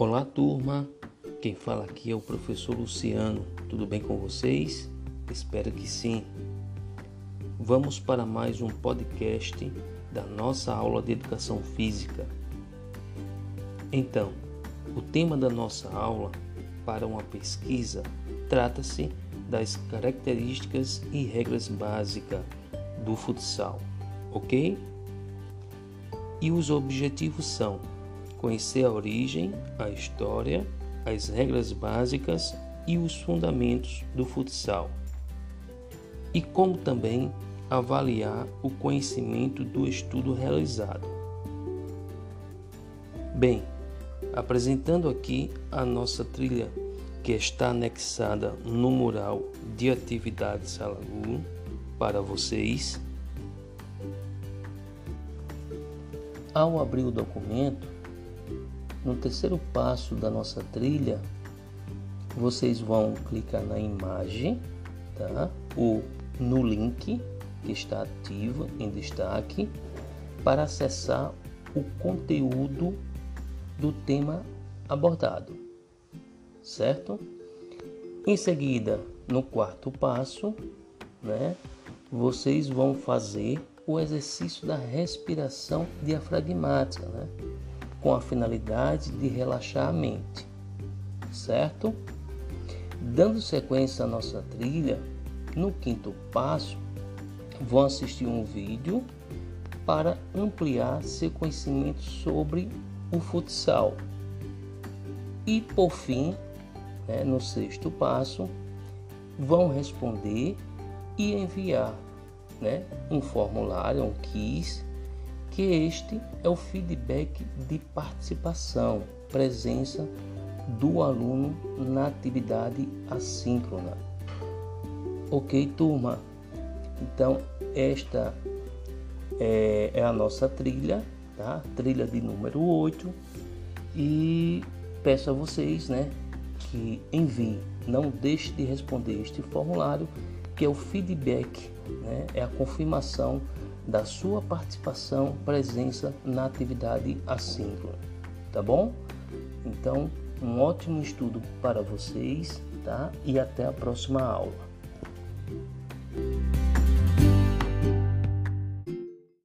Olá, turma. Quem fala aqui é o professor Luciano. Tudo bem com vocês? Espero que sim. Vamos para mais um podcast da nossa aula de educação física. Então, o tema da nossa aula para uma pesquisa trata-se das características e regras básicas do futsal, ok? E os objetivos são conhecer a origem, a história, as regras básicas e os fundamentos do futsal, e como também avaliar o conhecimento do estudo realizado. Bem, apresentando aqui a nossa trilha que está anexada no mural de atividades Alagoas para vocês. Ao abrir o documento, no terceiro passo da nossa trilha, vocês vão clicar na imagem, tá? Ou no link que está ativo em destaque para acessar o conteúdo do tema abordado, certo? Em seguida, no quarto passo, né, vocês vão fazer o exercício da respiração diafragmática, né? Com a finalidade de relaxar a mente, certo? Dando sequência à nossa trilha, no quinto passo, vão assistir um vídeo para ampliar seu conhecimento sobre o futsal. E por fim, né, no sexto passo, vão responder e enviar né, um formulário, um quiz que este é o feedback de participação, presença do aluno na atividade assíncrona. Ok, turma? Então, esta é, é a nossa trilha, tá? Trilha de número 8. E peço a vocês, né, que enviem, não deixe de responder este formulário, que é o feedback, né? É a confirmação da sua participação, presença na atividade assíncrona, tá bom? Então, um ótimo estudo para vocês, tá? E até a próxima aula.